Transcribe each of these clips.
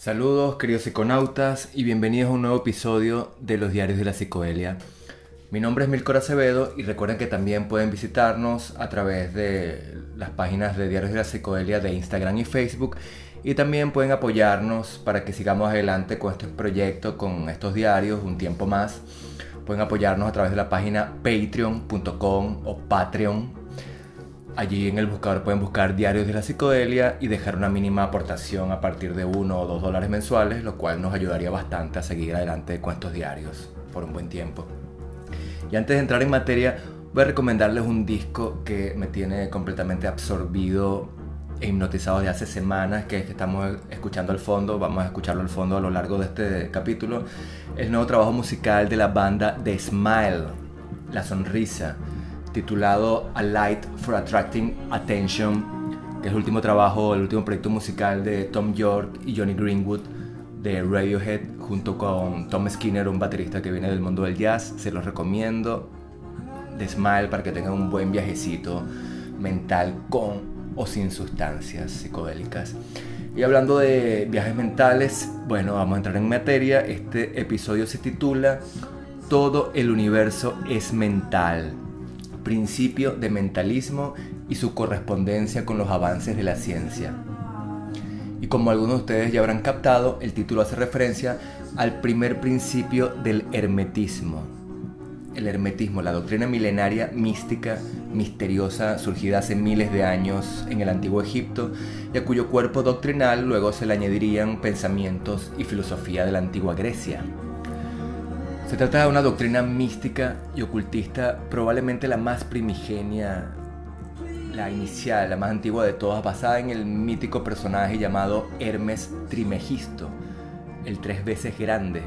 Saludos queridos psiconautas y bienvenidos a un nuevo episodio de los Diarios de la Psicodelia. Mi nombre es Milcor Acevedo y recuerden que también pueden visitarnos a través de las páginas de Diarios de la Psicodelia de Instagram y Facebook y también pueden apoyarnos para que sigamos adelante con este proyecto, con estos diarios un tiempo más. Pueden apoyarnos a través de la página patreon.com o patreon Allí en el buscador pueden buscar Diarios de la Psicodelia y dejar una mínima aportación a partir de uno o dos dólares mensuales, lo cual nos ayudaría bastante a seguir adelante con estos diarios por un buen tiempo. Y antes de entrar en materia, voy a recomendarles un disco que me tiene completamente absorbido e hipnotizado desde hace semanas, que es que estamos escuchando al fondo, vamos a escucharlo al fondo a lo largo de este capítulo, el nuevo trabajo musical de la banda The Smile, La Sonrisa titulado A Light for Attracting Attention, que es el último trabajo, el último proyecto musical de Tom York y Johnny Greenwood de Radiohead, junto con Tom Skinner, un baterista que viene del mundo del jazz. Se los recomiendo. De Smile para que tengan un buen viajecito mental con o sin sustancias psicodélicas. Y hablando de viajes mentales, bueno, vamos a entrar en materia. Este episodio se titula Todo el universo es mental principio de mentalismo y su correspondencia con los avances de la ciencia. Y como algunos de ustedes ya habrán captado, el título hace referencia al primer principio del hermetismo. El hermetismo, la doctrina milenaria mística, misteriosa, surgida hace miles de años en el antiguo Egipto y a cuyo cuerpo doctrinal luego se le añadirían pensamientos y filosofía de la antigua Grecia. Se trata de una doctrina mística y ocultista, probablemente la más primigenia, la inicial, la más antigua de todas, basada en el mítico personaje llamado Hermes Trimegisto, el tres veces grande,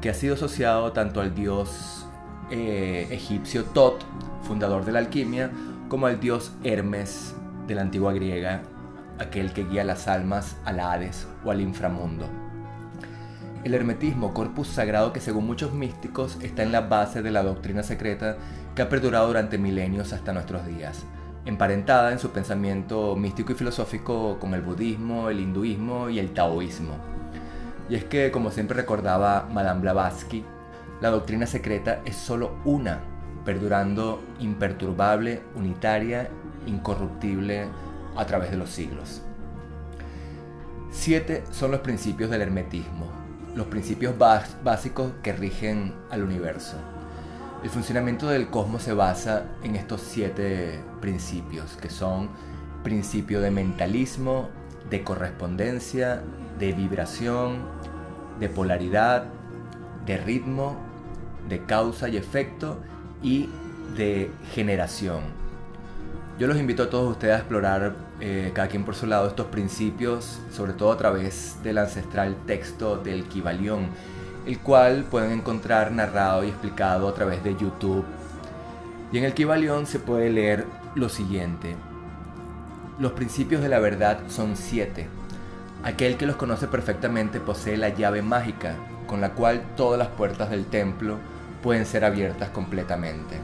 que ha sido asociado tanto al dios eh, egipcio Tot, fundador de la alquimia, como al dios Hermes de la antigua griega, aquel que guía las almas al Hades o al inframundo. El hermetismo, corpus sagrado que según muchos místicos está en la base de la doctrina secreta que ha perdurado durante milenios hasta nuestros días, emparentada en su pensamiento místico y filosófico con el budismo, el hinduismo y el taoísmo. Y es que, como siempre recordaba Madame Blavatsky, la doctrina secreta es solo una, perdurando imperturbable, unitaria, incorruptible a través de los siglos. Siete son los principios del hermetismo, los principios básicos que rigen al universo. El funcionamiento del cosmos se basa en estos siete principios, que son principio de mentalismo, de correspondencia, de vibración, de polaridad, de ritmo, de causa y efecto y de generación. Yo los invito a todos ustedes a explorar, eh, cada quien por su lado, estos principios, sobre todo a través del ancestral texto del Kibalión, el cual pueden encontrar narrado y explicado a través de YouTube. Y en el Kibalión se puede leer lo siguiente. Los principios de la verdad son siete. Aquel que los conoce perfectamente posee la llave mágica, con la cual todas las puertas del templo pueden ser abiertas completamente.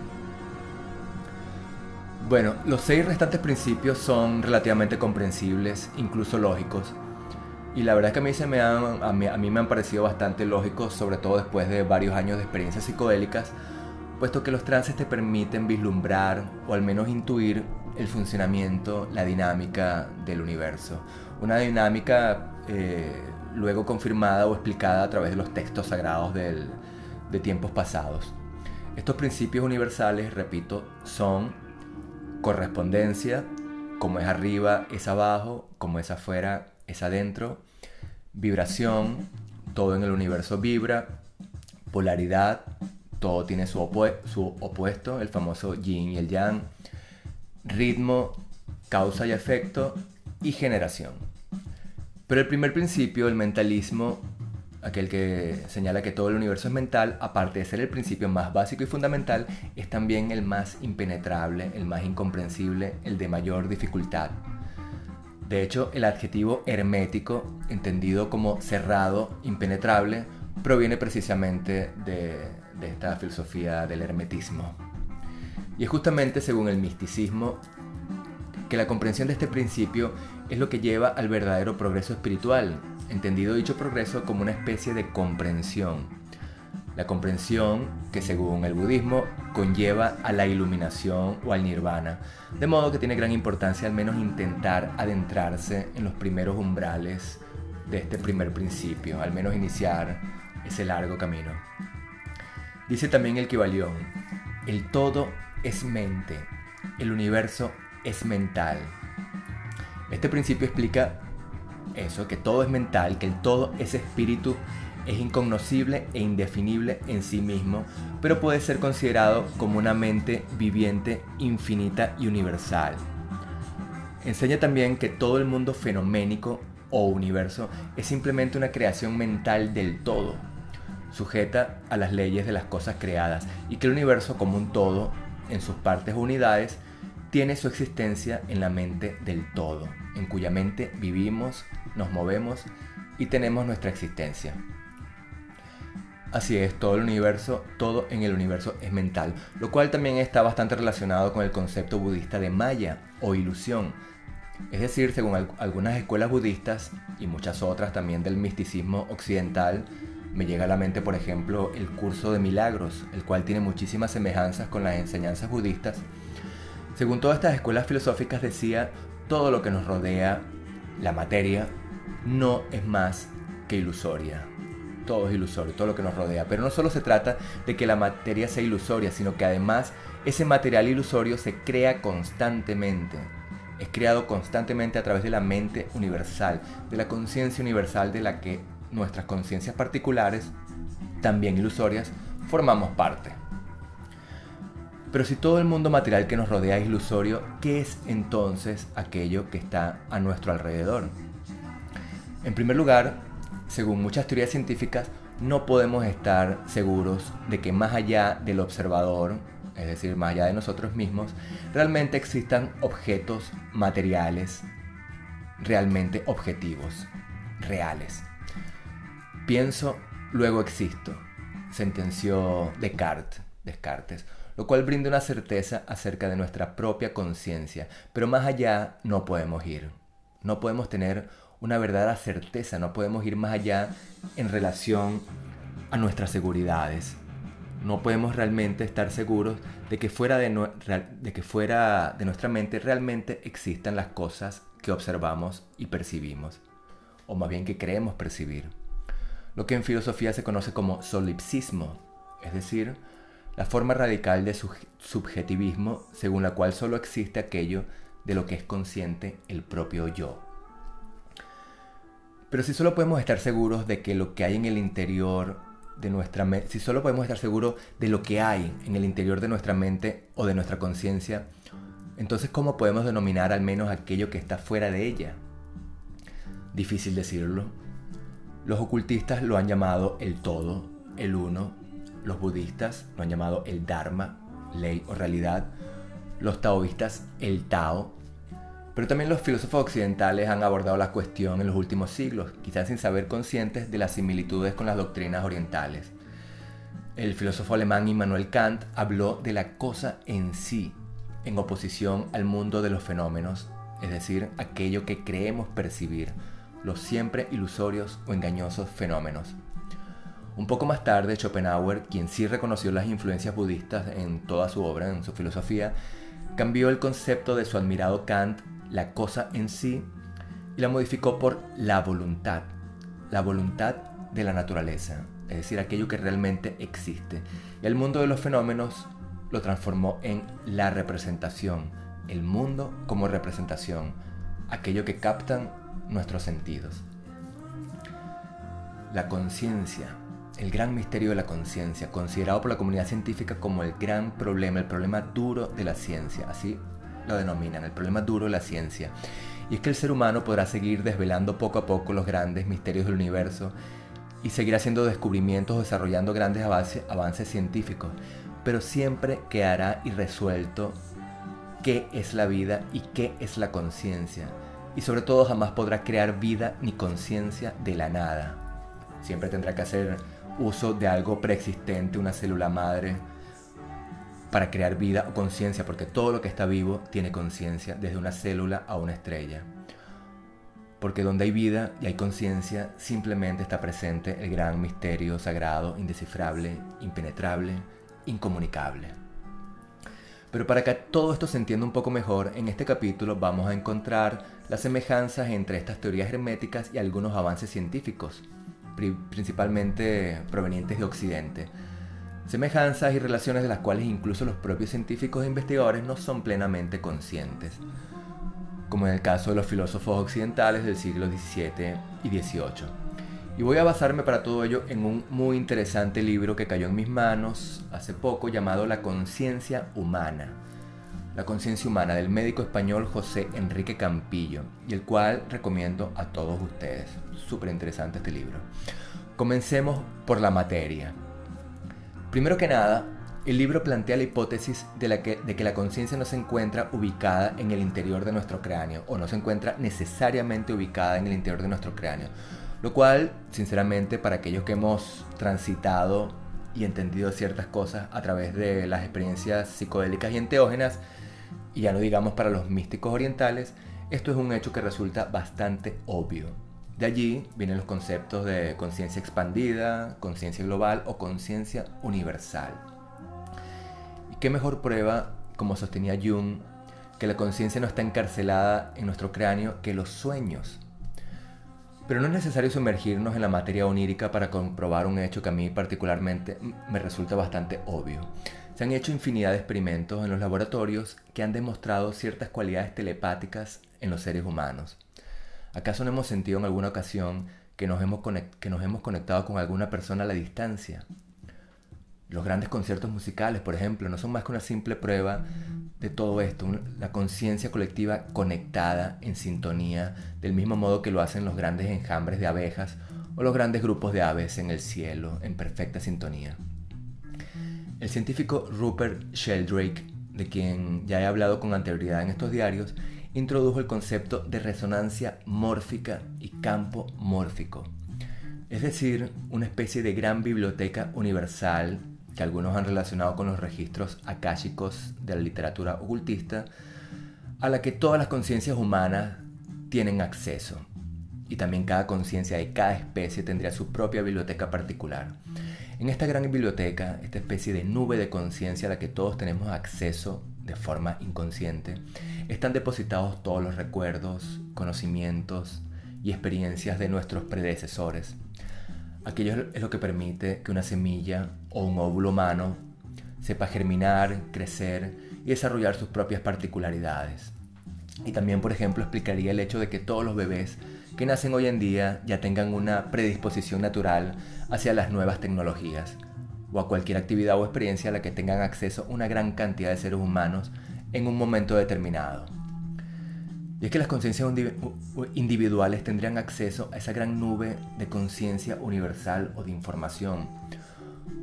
Bueno, los seis restantes principios son relativamente comprensibles, incluso lógicos. Y la verdad es que a mí, se me han, a, mí, me han parecido bastante lógicos, sobre todo después de varios años de experiencias psicodélicas, puesto que los trances te permiten vislumbrar o al menos intuir el funcionamiento, la dinámica del universo. Una dinámica eh, luego confirmada o explicada a través de los textos sagrados de tiempos pasados. Estos principios universales, repito, son correspondencia, como es arriba es abajo, como es afuera es adentro, vibración, todo en el universo vibra, polaridad, todo tiene su, opuesto, el famoso yin y el yang, ritmo, causa y efecto y generación. Pero el primer principio, el mentalismo, aquel que señala que todo el universo es mental, aparte de ser el principio más básico y fundamental, es también el más impenetrable, el más incomprensible, el de mayor dificultad. De hecho, el adjetivo hermético, entendido como cerrado, impenetrable, proviene precisamente de, de esta filosofía del hermetismo. Y es justamente según el misticismo que la comprensión de este principio es lo que lleva al verdadero progreso espiritual, entendido dicho progreso como una especie de comprensión. La comprensión que según el budismo conlleva a la iluminación o al nirvana, de modo que tiene gran importancia al menos intentar adentrarse en los primeros umbrales de este primer principio, al menos iniciar ese largo camino. Dice también el Kibalión, el todo es mente, el universo es mental. Este principio explica eso, que todo es mental, que el todo es espíritu, es incognoscible e indefinible en sí mismo, pero puede ser considerado como una mente viviente, infinita y universal. Enseña también que todo el mundo fenoménico o universo es simplemente una creación mental del todo, sujeta a las leyes de las cosas creadas, y que el universo como un todo, en sus partes o unidades, tiene su existencia en la mente del todo, en cuya mente vivimos, nos movemos y tenemos nuestra existencia. Así es, todo el universo, todo en el universo es mental, lo cual también está bastante relacionado con el concepto budista de maya o ilusión. Es decir, según algunas escuelas budistas y muchas otras también del misticismo occidental, me llega a la mente, por ejemplo, el curso de milagros, el cual tiene muchísimas semejanzas con las enseñanzas budistas, según todas estas escuelas filosóficas decía, todo lo que nos rodea, la materia, no es más que ilusoria. Todo es ilusorio, todo lo que nos rodea. Pero no solo se trata de que la materia sea ilusoria, sino que además ese material ilusorio se crea constantemente. Es creado constantemente a través de la mente universal, de la conciencia universal de la que nuestras conciencias particulares, también ilusorias, formamos parte. Pero si todo el mundo material que nos rodea es ilusorio, ¿qué es entonces aquello que está a nuestro alrededor? En primer lugar, según muchas teorías científicas, no podemos estar seguros de que más allá del observador, es decir, más allá de nosotros mismos, realmente existan objetos materiales realmente objetivos, reales. Pienso, luego existo, sentenció Descartes. Descartes lo cual brinda una certeza acerca de nuestra propia conciencia, pero más allá no podemos ir. No podemos tener una verdadera certeza, no podemos ir más allá en relación a nuestras seguridades. No podemos realmente estar seguros de que fuera de, de que fuera de nuestra mente realmente existan las cosas que observamos y percibimos, o más bien que creemos percibir. Lo que en filosofía se conoce como solipsismo, es decir, la forma radical de subjetivismo según la cual solo existe aquello de lo que es consciente el propio yo. Pero si solo podemos estar seguros de que lo que hay en el interior de nuestra mente, si solo podemos estar seguros de lo que hay en el interior de nuestra mente o de nuestra conciencia, entonces ¿cómo podemos denominar al menos aquello que está fuera de ella? Difícil decirlo. Los ocultistas lo han llamado el todo, el uno, los budistas lo han llamado el Dharma, ley o realidad. Los taoístas el Tao. Pero también los filósofos occidentales han abordado la cuestión en los últimos siglos, quizás sin saber conscientes de las similitudes con las doctrinas orientales. El filósofo alemán Immanuel Kant habló de la cosa en sí, en oposición al mundo de los fenómenos, es decir, aquello que creemos percibir, los siempre ilusorios o engañosos fenómenos. Un poco más tarde, Schopenhauer, quien sí reconoció las influencias budistas en toda su obra, en su filosofía, cambió el concepto de su admirado Kant, la cosa en sí, y la modificó por la voluntad, la voluntad de la naturaleza, es decir, aquello que realmente existe. Y el mundo de los fenómenos lo transformó en la representación, el mundo como representación, aquello que captan nuestros sentidos. La conciencia el gran misterio de la conciencia, considerado por la comunidad científica como el gran problema, el problema duro de la ciencia, así lo denominan, el problema duro de la ciencia. Y es que el ser humano podrá seguir desvelando poco a poco los grandes misterios del universo y seguir haciendo descubrimientos, desarrollando grandes avances, avances científicos, pero siempre quedará irresuelto qué es la vida y qué es la conciencia. Y sobre todo jamás podrá crear vida ni conciencia de la nada. Siempre tendrá que hacer uso de algo preexistente, una célula madre, para crear vida o conciencia, porque todo lo que está vivo tiene conciencia, desde una célula a una estrella. porque donde hay vida y hay conciencia, simplemente está presente el gran misterio sagrado, indescifrable, impenetrable, incomunicable. Pero para que todo esto se entienda un poco mejor, en este capítulo vamos a encontrar las semejanzas entre estas teorías herméticas y algunos avances científicos, principalmente provenientes de Occidente. Semejanzas y relaciones de las cuales incluso los propios científicos e investigadores no son plenamente conscientes como en el caso de los filósofos occidentales del siglo XVII y XVIII. Y voy a basarme para todo ello en un muy interesante libro que cayó en mis manos hace poco llamado La conciencia humana. La conciencia humana del médico español José Enrique Campillo y el cual recomiendo a todos ustedes. Súper interesante este libro. Comencemos por la materia. Primero que nada, el libro plantea la hipótesis de, que, la conciencia no se encuentra ubicada en el interior de nuestro cráneo o no se encuentra necesariamente ubicada en el interior de nuestro cráneo. Lo cual, sinceramente, para aquellos que hemos transitado y entendido ciertas cosas a través de las experiencias psicodélicas y enteógenas, y ya no digamos para los místicos orientales, esto es un hecho que resulta bastante obvio. De allí vienen los conceptos de conciencia expandida, conciencia global o conciencia universal. ¿Qué mejor prueba, como sostenía Jung, que la conciencia no está encarcelada en nuestro cráneo que los sueños? Pero no es necesario sumergirnos en la materia onírica para comprobar un hecho que a mí particularmente me resulta bastante obvio. Se han hecho infinidad de experimentos en los laboratorios que han demostrado ciertas cualidades telepáticas en los seres humanos. ¿Acaso no hemos sentido en alguna ocasión que nos hemos, que nos hemos conectado con alguna persona a la distancia? Los grandes conciertos musicales, por ejemplo, no son más que una simple prueba de todo esto, la conciencia colectiva conectada, en sintonía, del mismo modo que lo hacen los grandes enjambres de abejas o los grandes grupos de aves en el cielo, en perfecta sintonía. El científico Rupert Sheldrake, de quien ya he hablado con anterioridad en estos diarios, introdujo el concepto de resonancia mórfica y campo mórfico, es decir, una especie de gran biblioteca universal que algunos han relacionado con los registros akáshicos de la literatura ocultista, a la que todas las conciencias humanas tienen acceso. Y también cada conciencia de cada especie tendría su propia biblioteca particular. En esta gran biblioteca, esta especie de nube de conciencia a la que todos tenemos acceso de forma inconsciente, están depositados todos los recuerdos, conocimientos y experiencias de nuestros predecesores, Aquello es lo que permite que una semilla o un óvulo humano sepa germinar, crecer y desarrollar sus propias particularidades. Y también, por ejemplo, explicaría el hecho de que todos los bebés que nacen hoy en día ya tengan una predisposición natural hacia las nuevas tecnologías o a cualquier actividad o experiencia a la que tengan acceso una gran cantidad de seres humanos en un momento determinado. Y es que las conciencias individuales tendrían acceso a esa gran nube de conciencia universal o de información.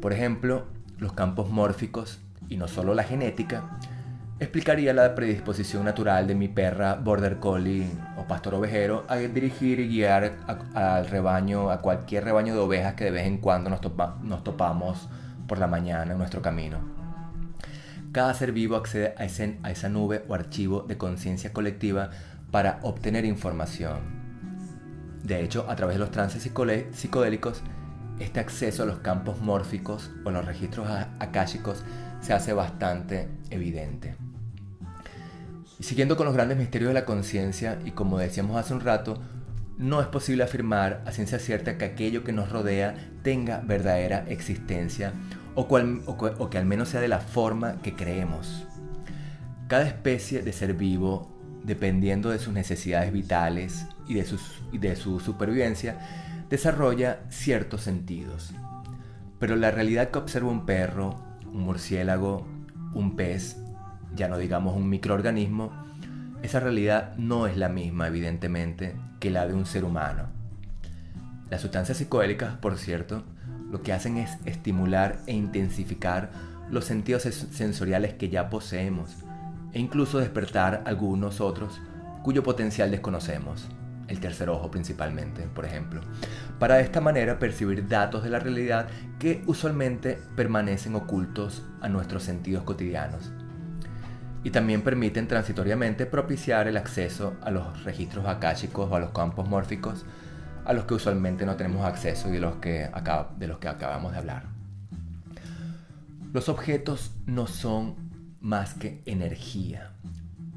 Por ejemplo, los campos mórficos, y no solo la genética, explicaría la predisposición natural de mi perra border collie o pastor ovejero a dirigir y guiar al rebaño, a cualquier rebaño de ovejas que de vez en cuando nos, nos topamos por la mañana en nuestro camino. Cada ser vivo accede a, esa nube o archivo de conciencia colectiva para obtener información. De hecho, a través de los trances psicodélicos, este acceso a los campos mórficos o los registros akáshicos se hace bastante evidente. Siguiendo con los grandes misterios de la conciencia, y como decíamos hace un rato, no es posible afirmar a ciencia cierta que aquello que nos rodea tenga verdadera existencia o, que al menos sea de la forma que creemos. Cada especie de ser vivo, dependiendo de sus necesidades vitales y de su supervivencia, desarrolla ciertos sentidos. Pero la realidad que observa un perro, un murciélago, un pez, ya no digamos un microorganismo, esa realidad no es la misma, evidentemente, que la de un ser humano. Las sustancias psicodélicas, por cierto, lo que hacen es estimular e intensificar los sentidos sensoriales que ya poseemos e incluso despertar algunos otros cuyo potencial desconocemos, el tercer ojo principalmente, por ejemplo, para de esta manera percibir datos de la realidad que usualmente permanecen ocultos a nuestros sentidos cotidianos. Y también permiten transitoriamente propiciar el acceso a los registros akáshicos o a los campos mórficos a los que usualmente no tenemos acceso y de los que, de los que acabamos de hablar. Los objetos no son más que energía.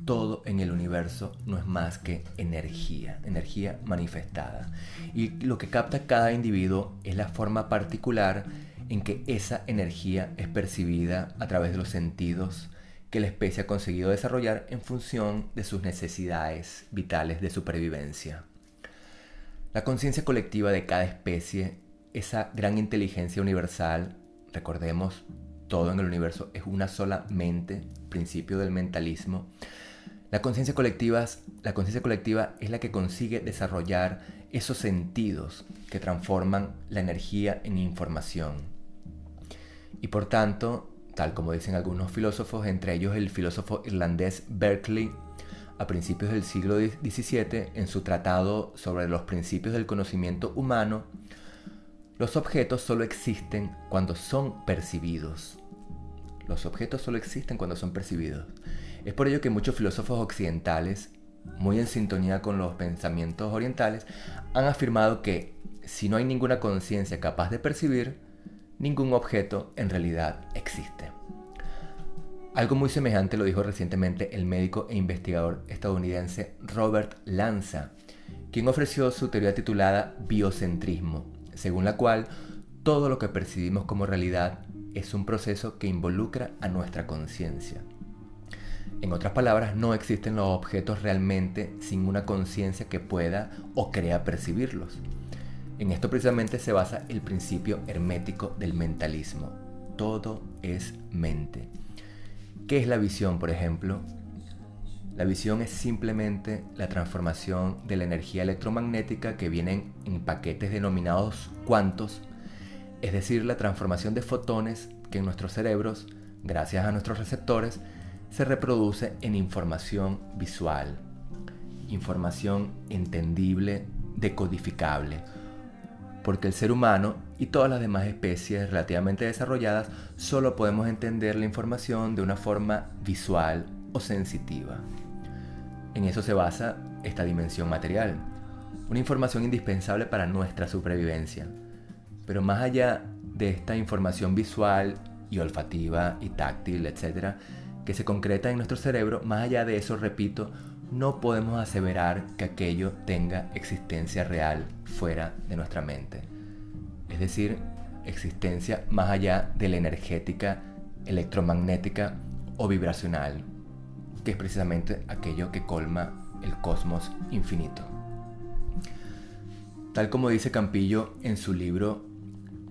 Todo en el universo no es más que energía, energía manifestada. Y lo que capta cada individuo es la forma particular en que esa energía es percibida a través de los sentidos que la especie ha conseguido desarrollar en función de sus necesidades vitales de supervivencia. La conciencia colectiva de cada especie, esa gran inteligencia universal, recordemos, todo en el universo es una sola mente, principio del mentalismo. La conciencia colectiva, la conciencia colectiva es la que consigue desarrollar esos sentidos que transforman la energía en información. Y por tanto, tal como dicen algunos filósofos, entre ellos el filósofo irlandés Berkeley, a principios del siglo XVII, en su tratado sobre los principios del conocimiento humano, los objetos solo existen cuando son percibidos. Los objetos solo existen cuando son percibidos. Es por ello que muchos filósofos occidentales, muy en sintonía con los pensamientos orientales, han afirmado que si no hay ninguna conciencia capaz de percibir, ningún objeto en realidad existe. Algo muy semejante lo dijo recientemente el médico e investigador estadounidense Robert Lanza, quien ofreció su teoría titulada biocentrismo, según la cual todo lo que percibimos como realidad es un proceso que involucra a nuestra conciencia. En otras palabras, no existen los objetos realmente sin una conciencia que pueda o crea percibirlos. En esto precisamente se basa el principio hermético del mentalismo. Todo es mente. ¿Qué es la visión, por ejemplo? La visión es simplemente la transformación de la energía electromagnética que vienen en paquetes denominados cuantos, es decir, la transformación de fotones que en nuestros cerebros, gracias a nuestros receptores, se reproduce en información visual, información entendible, decodificable porque el ser humano y todas las demás especies relativamente desarrolladas solo podemos entender la información de una forma visual o sensitiva. En eso se basa esta dimensión material, una información indispensable para nuestra supervivencia. Pero más allá de esta información visual y olfativa y táctil, etc., que se concreta en nuestro cerebro, más allá de eso, repito, no podemos aseverar que aquello tenga existencia real fuera de nuestra mente. Es decir, existencia más allá de la energética, electromagnética o vibracional, que es precisamente aquello que colma el cosmos infinito. Tal como dice Campillo en su libro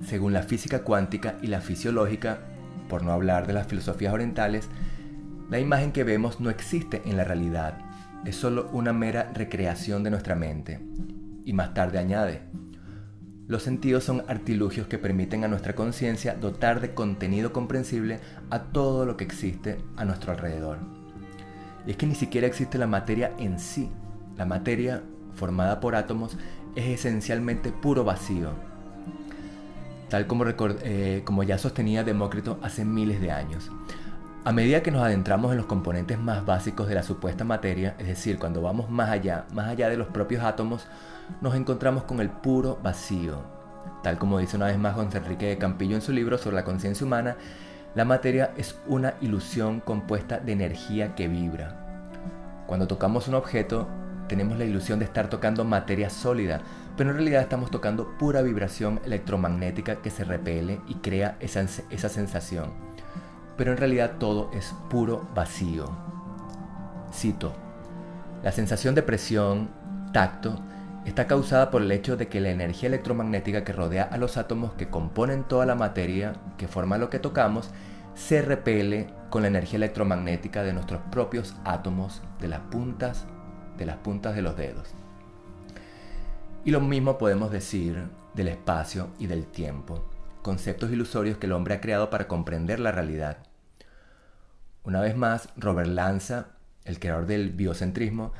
Según la física cuántica y la fisiológica, por no hablar de las filosofías orientales, la imagen que vemos no existe en la realidad, es solo una mera recreación de nuestra mente. Y más tarde añade, los sentidos son artilugios que permiten a nuestra conciencia dotar de contenido comprensible a todo lo que existe a nuestro alrededor. Y es que ni siquiera existe la materia en sí. La materia, formada por átomos, es esencialmente puro vacío. Tal como, eh, como ya sostenía Demócrito hace miles de años. A medida que nos adentramos en los componentes más básicos de la supuesta materia, es decir, cuando vamos más allá, más allá de los propios átomos, nos encontramos con el puro vacío. Tal como dice una vez más José Enrique de Campillo en su libro sobre la conciencia humana, la materia es una ilusión compuesta de energía que vibra. Cuando tocamos un objeto, tenemos la ilusión de estar tocando materia sólida, pero en realidad estamos tocando pura vibración electromagnética que se repele y crea esa, esa sensación pero en realidad todo es puro vacío. Cito, la sensación de presión, tacto, está causada por el hecho de que la energía electromagnética que rodea a los átomos que componen toda la materia que forma lo que tocamos se repele con la energía electromagnética de nuestros propios átomos de las puntas de las puntas de los dedos. Y lo mismo podemos decir del espacio y del tiempo conceptos ilusorios que el hombre ha creado para comprender la realidad. Una vez más, Robert Lanza, el creador del biocentrismo,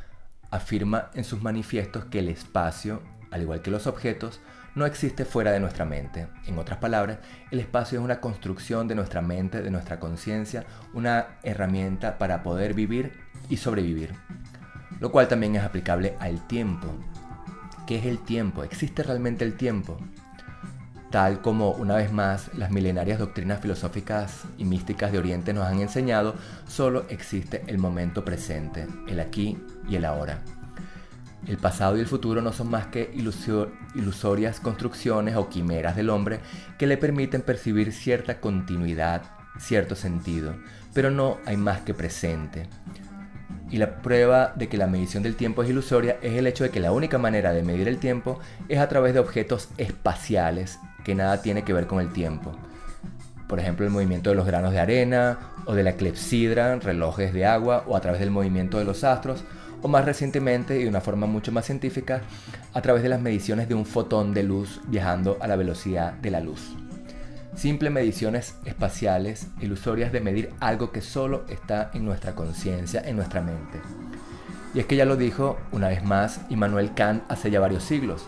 afirma en sus manifiestos que el espacio, al igual que los objetos, no existe fuera de nuestra mente. En otras palabras, el espacio es una construcción de nuestra mente, de nuestra conciencia, una herramienta para poder vivir y sobrevivir. Lo cual también es aplicable al tiempo. ¿Qué es el tiempo? ¿Existe realmente el tiempo? Tal como una vez más las milenarias doctrinas filosóficas y místicas de Oriente nos han enseñado, solo existe el momento presente, el aquí y el ahora. El pasado y el futuro no son más que ilusorias construcciones o quimeras del hombre que le permiten percibir cierta continuidad, cierto sentido, pero no hay más que presente. Y la prueba de que la medición del tiempo es ilusoria es el hecho de que la única manera de medir el tiempo es a través de objetos espaciales que nada tiene que ver con el tiempo. Por ejemplo, el movimiento de los granos de arena o de la clepsidra, relojes de agua o a través del movimiento de los astros o más recientemente y de una forma mucho más científica a través de las mediciones de un fotón de luz viajando a la velocidad de la luz. Simples mediciones espaciales ilusorias de medir algo que solo está en nuestra conciencia, en nuestra mente. Y es que ya lo dijo una vez más Immanuel Kant hace ya varios siglos.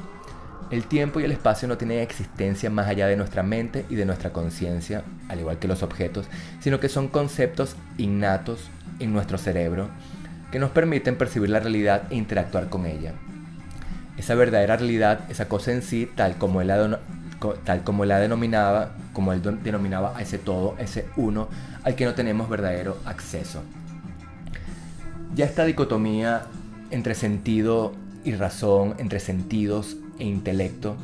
El tiempo y el espacio no tienen existencia más allá de nuestra mente y de nuestra conciencia, al igual que los objetos, sino que son conceptos innatos en nuestro cerebro que nos permiten percibir la realidad e interactuar con ella. Esa verdadera realidad, esa cosa en sí, tal como él la, tal como la denominaba, como él denominaba a ese todo, ese uno, al que no tenemos verdadero acceso. Ya esta dicotomía entre sentido y razón, entre sentidos e intelecto,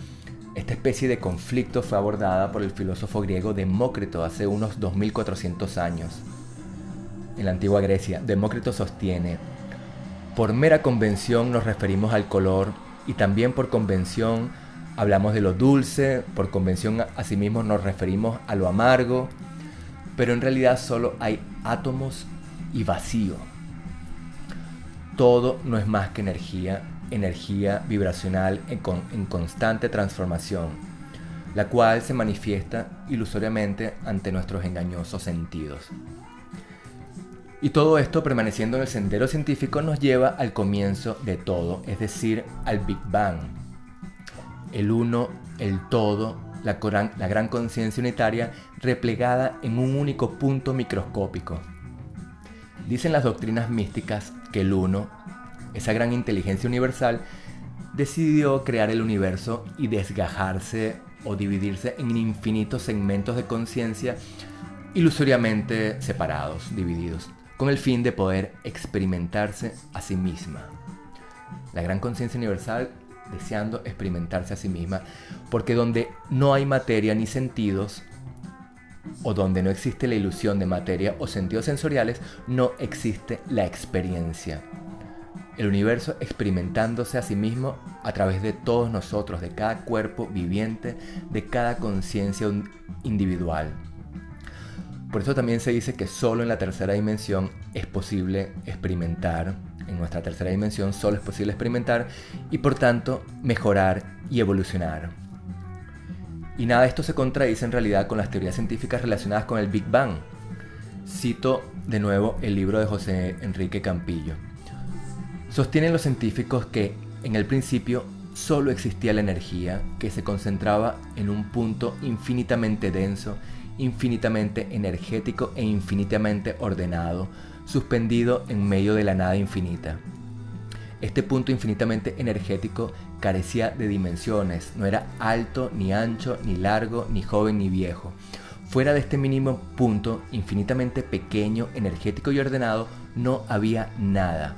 esta especie de conflicto fue abordada por el filósofo griego Demócrito hace unos 2400 años en la antigua Grecia, Demócrito sostiene, por mera convención nos referimos al color y también por convención hablamos de lo dulce, por convención asimismo nos referimos a lo amargo, pero en realidad solo hay átomos y vacío. Todo no es más que energía, energía vibracional en, constante transformación, la cual se manifiesta ilusoriamente ante nuestros engañosos sentidos. Y todo esto permaneciendo en el sendero científico nos lleva al comienzo de todo, es decir, al Big Bang. El uno, el todo, la, la gran conciencia unitaria replegada en un único punto microscópico. Dicen las doctrinas místicas que el uno, esa gran inteligencia universal, decidió crear el universo y desgajarse o dividirse en infinitos segmentos de conciencia ilusoriamente separados, divididos con el fin de poder experimentarse a sí misma. La gran conciencia universal deseando experimentarse a sí misma, porque donde no hay materia ni sentidos, o donde no existe la ilusión de materia o sentidos sensoriales, no existe la experiencia. El universo experimentándose a sí mismo a través de todos nosotros, de cada cuerpo viviente, de cada conciencia individual. Por eso también se dice que solo en la tercera dimensión es posible experimentar, en nuestra tercera dimensión solo es posible experimentar y por tanto mejorar y evolucionar. Y nada de esto se contradice en realidad con las teorías científicas relacionadas con el Big Bang. Cito de nuevo el libro de José Enrique Campillo. Sostienen los científicos que en el principio solo existía la energía que se concentraba en un punto infinitamente denso infinitamente energético e infinitamente ordenado, suspendido en medio de la nada infinita. Este punto infinitamente energético carecía de dimensiones, no era alto, ni ancho, ni largo, ni joven, ni viejo. Fuera de este mínimo punto, infinitamente pequeño, energético y ordenado, no había nada.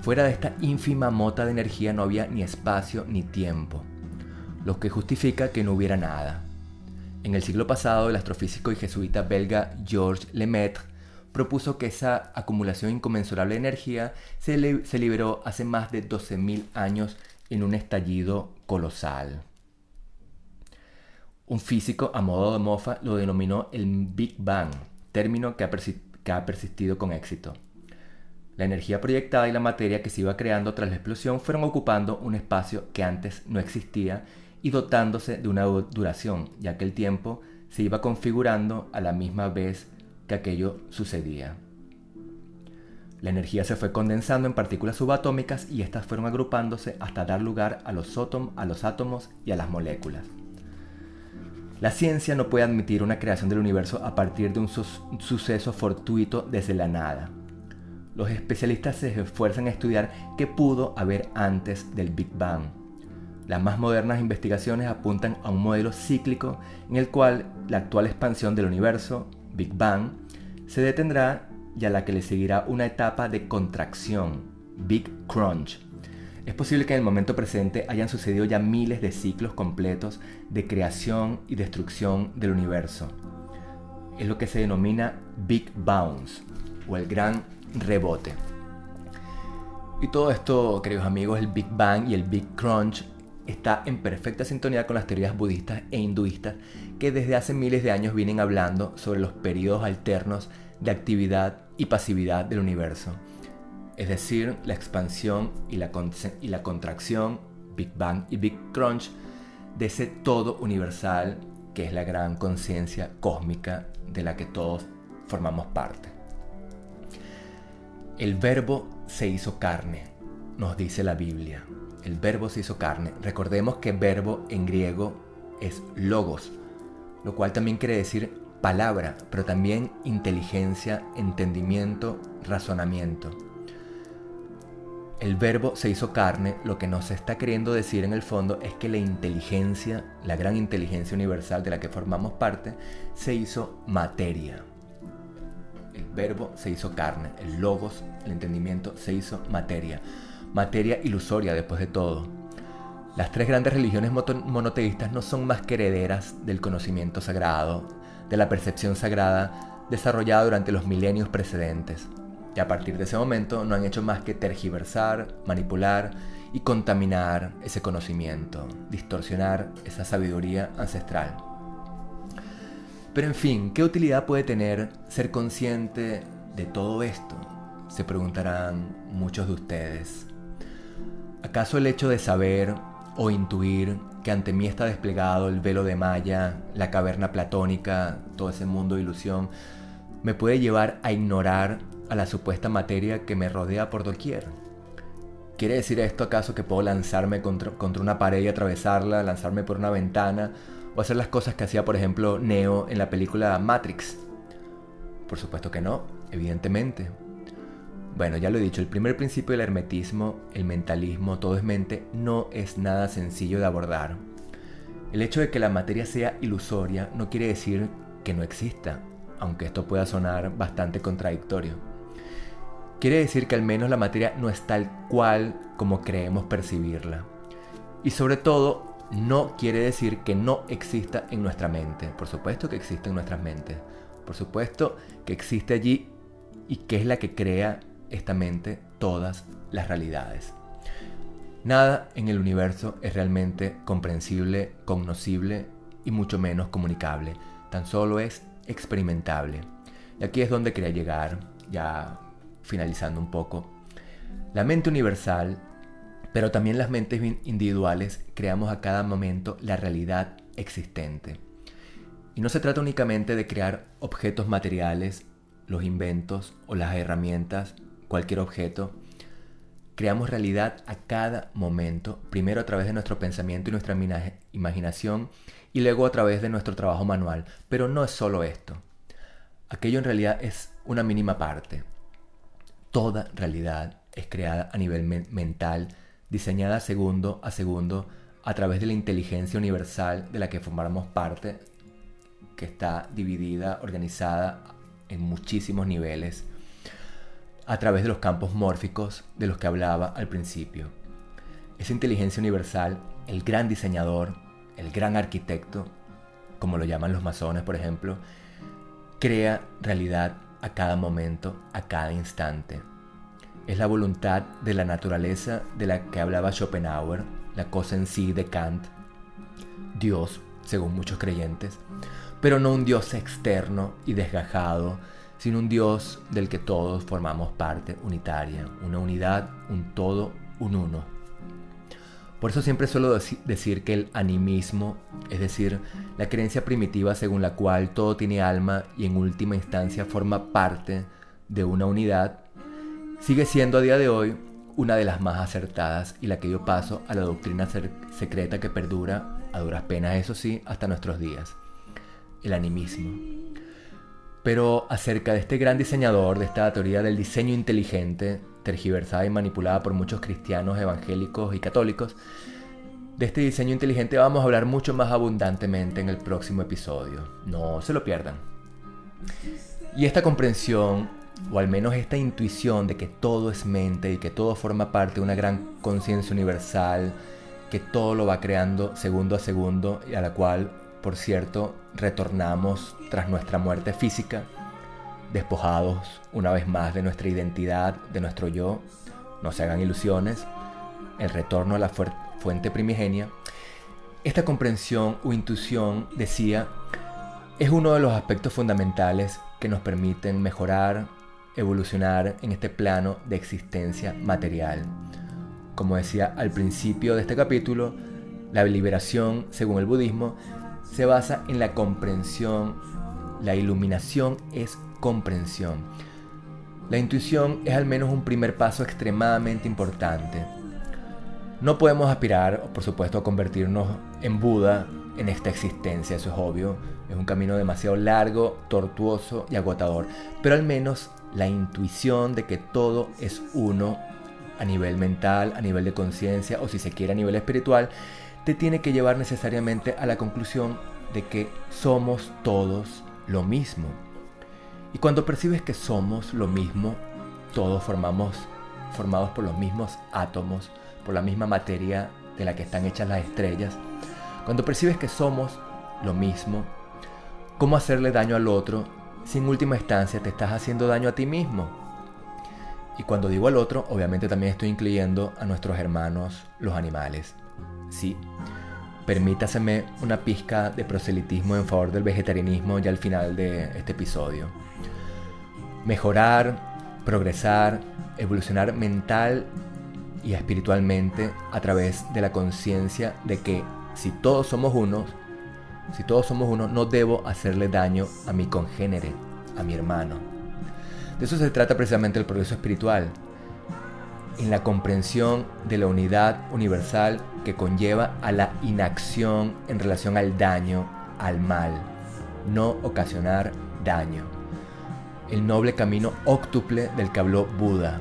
Fuera de esta ínfima mota de energía no había ni espacio ni tiempo, lo que justifica que no hubiera nada. En el siglo pasado, el astrofísico y jesuita belga Georges Lemaitre propuso que esa acumulación inconmensurable de energía se, liberó hace más de 12.000 años en un estallido colosal. Un físico a modo de mofa lo denominó el Big Bang, término que ha persistido con éxito. La energía proyectada y la materia que se iba creando tras la explosión fueron ocupando un espacio que antes no existía y dotándose de una duración, ya que el tiempo se iba configurando a la misma vez que aquello sucedía. La energía se fue condensando en partículas subatómicas y estas fueron agrupándose hasta dar lugar a los, a los átomos y a las moléculas. La ciencia no puede admitir una creación del universo a partir de un suceso fortuito desde la nada. Los especialistas se esfuerzan a estudiar qué pudo haber antes del Big Bang. Las más modernas investigaciones apuntan a un modelo cíclico en el cual la actual expansión del universo, Big Bang, se detendrá y a la que le seguirá una etapa de contracción, Big Crunch, es posible que en el momento presente hayan sucedido ya miles de ciclos completos de creación y destrucción del universo. Es lo que se denomina Big Bounce o el gran rebote. Y todo esto, queridos amigos, el Big Bang y el Big Crunch está en perfecta sintonía con las teorías budistas e hinduistas que desde hace miles de años vienen hablando sobre los periodos alternos de actividad y pasividad del universo es decir, la expansión y la, y la contracción, Big Bang y Big Crunch, de ese todo universal que es la gran conciencia cósmica de la que todos formamos parte. El verbo se hizo carne, nos dice la Biblia. El verbo se hizo carne. Recordemos que verbo en griego es logos, lo cual también quiere decir palabra, pero también inteligencia, entendimiento, razonamiento el verbo se hizo carne, lo que nos está queriendo decir en el fondo es que la inteligencia, la gran inteligencia universal de la que formamos parte, se hizo materia. El verbo se hizo carne, el logos, el entendimiento, se hizo materia. Materia ilusoria después de todo. Las tres grandes religiones monoteístas no son más que herederas del conocimiento sagrado, de la percepción sagrada desarrollada durante los milenios precedentes. Y a partir de ese momento no han hecho más que tergiversar, manipular y contaminar ese conocimiento, distorsionar esa sabiduría ancestral. Pero en fin, ¿qué utilidad puede tener ser consciente de todo esto? Se preguntarán muchos de ustedes. ¿Acaso el hecho de saber o intuir que ante mí está desplegado el velo de Maya, la caverna platónica, todo ese mundo de ilusión, me puede llevar a ignorar a la supuesta materia que me rodea por doquier. ¿Quiere decir esto acaso que puedo lanzarme contra, una pared y atravesarla, lanzarme por una ventana o hacer las cosas que hacía por ejemplo Neo en la película Matrix? Por supuesto que no, evidentemente. Bueno, ya lo he dicho, el primer principio del hermetismo, el mentalismo, todo es mente, no es nada sencillo de abordar. El hecho de que la materia sea ilusoria no quiere decir que no exista, aunque esto pueda sonar bastante contradictorio. Quiere decir que al menos la materia no es tal cual como creemos percibirla. Y sobre todo, no quiere decir que no exista en nuestra mente. Por supuesto que existe en nuestras mentes. Por supuesto que existe allí y que es la que crea esta mente todas las realidades. Nada en el universo es realmente comprensible, cognoscible y mucho menos comunicable. Tan solo es experimentable. Y aquí es donde quería llegar, ya finalizando un poco, la mente universal, pero también las mentes individuales, creamos a cada momento la realidad existente. Y no se trata únicamente de crear objetos materiales, los inventos o las herramientas, cualquier objeto. Creamos realidad a cada momento, primero a través de nuestro pensamiento y nuestra imaginación y luego a través de nuestro trabajo manual. Pero no es solo esto. Aquello en realidad es una mínima parte. Toda realidad es creada a nivel mental, diseñada segundo a segundo a través de la inteligencia universal de la que formamos parte, que está dividida, organizada en muchísimos niveles, a través de los campos mórficos de los que hablaba al principio. Esa inteligencia universal, el gran diseñador, el gran arquitecto, como lo llaman los masones, por ejemplo, crea realidad a cada momento, a cada instante. Es la voluntad de la naturaleza de la que hablaba Schopenhauer, la cosa en sí de Kant, Dios, según muchos creyentes, pero no un Dios externo y desgajado, sino un Dios del que todos formamos parte unitaria, una unidad, un todo, un uno. Por eso siempre suelo decir que el animismo, es decir, la creencia primitiva según la cual todo tiene alma y en última instancia forma parte de una unidad, sigue siendo a día de hoy una de las más acertadas y la que dio paso a la doctrina secreta que perdura, a duras penas eso sí, hasta nuestros días, el animismo. Pero acerca de este gran diseñador, de esta teoría del diseño inteligente, tergiversada y manipulada por muchos cristianos evangélicos y católicos, de este diseño inteligente vamos a hablar mucho más abundantemente en el próximo episodio. No se lo pierdan. Y esta comprensión, o al menos esta intuición de que todo es mente y que todo forma parte de una gran conciencia universal, que todo lo va creando segundo a segundo y a la cual, por cierto, retornamos tras nuestra muerte física, despojados una vez más de nuestra identidad, de nuestro yo. No se hagan ilusiones. El retorno a la fuente primigenia. Esta comprensión o intuición, decía, es uno de los aspectos fundamentales que nos permiten mejorar, evolucionar en este plano de existencia material. Como decía al principio de este capítulo, la liberación, según el budismo, se basa en la comprensión. La iluminación es comprensión. La intuición es al menos un primer paso extremadamente importante. No podemos aspirar, por supuesto, a convertirnos en Buda en esta existencia, eso es obvio. Es un camino demasiado largo, tortuoso y agotador. Pero al menos la intuición de que todo es uno a nivel mental, a nivel de conciencia o si se quiere a nivel espiritual, te tiene que llevar necesariamente a la conclusión de que somos todos lo mismo. Y cuando percibes que somos lo mismo, todos formamos formados por los mismos átomos, por la misma materia de la que están hechas las estrellas, cuando percibes que somos lo mismo, ¿cómo hacerle daño al otro si en última instancia te estás haciendo daño a ti mismo? Y cuando digo al otro, obviamente también estoy incluyendo a nuestros hermanos, los animales. Sí, permítaseme una pizca de proselitismo en favor del vegetarianismo ya al final de este episodio. Mejorar, progresar, evolucionar mental y espiritualmente a través de la conciencia de que si todos somos unos, si todos somos uno, no debo hacerle daño a mi congénere, a mi hermano. De eso se trata precisamente el progreso espiritual, en la comprensión de la unidad universal que conlleva a la inacción en relación al daño, al mal, no ocasionar daño. El noble camino óctuple del que habló Buda.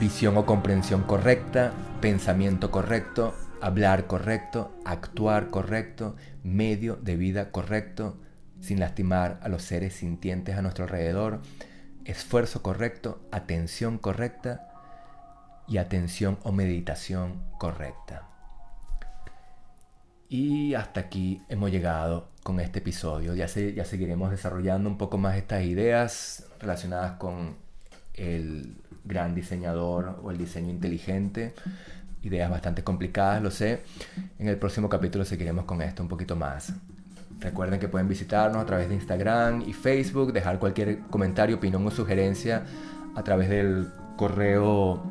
Visión o comprensión correcta, pensamiento correcto, hablar correcto, actuar correcto, medio de vida correcto, sin lastimar a los seres sintientes a nuestro alrededor, esfuerzo correcto, atención correcta y atención o meditación correcta. Y hasta aquí hemos llegado con este episodio. Ya, ya seguiremos desarrollando un poco más estas ideas relacionadas con el gran diseñador o el diseño inteligente ideas bastante complicadas, lo sé. En el próximo capítulo seguiremos con esto un poquito más. Recuerden que pueden visitarnos a través de Instagram y Facebook, dejar cualquier comentario, opinión o sugerencia a través del correo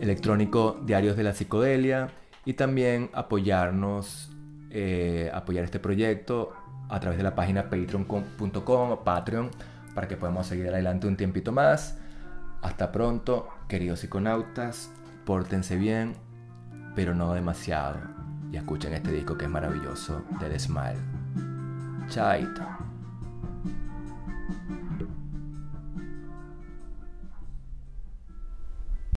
electrónico Diarios de la Psicodelia y también apoyarnos, eh, apoyar este proyecto a través de la página patreon.com o Patreon para que podamos seguir adelante un tiempito más. Hasta pronto, queridos psiconautas, pórtense bien, pero no demasiado. Y escuchen este disco que es maravilloso de The Smile. Chaito.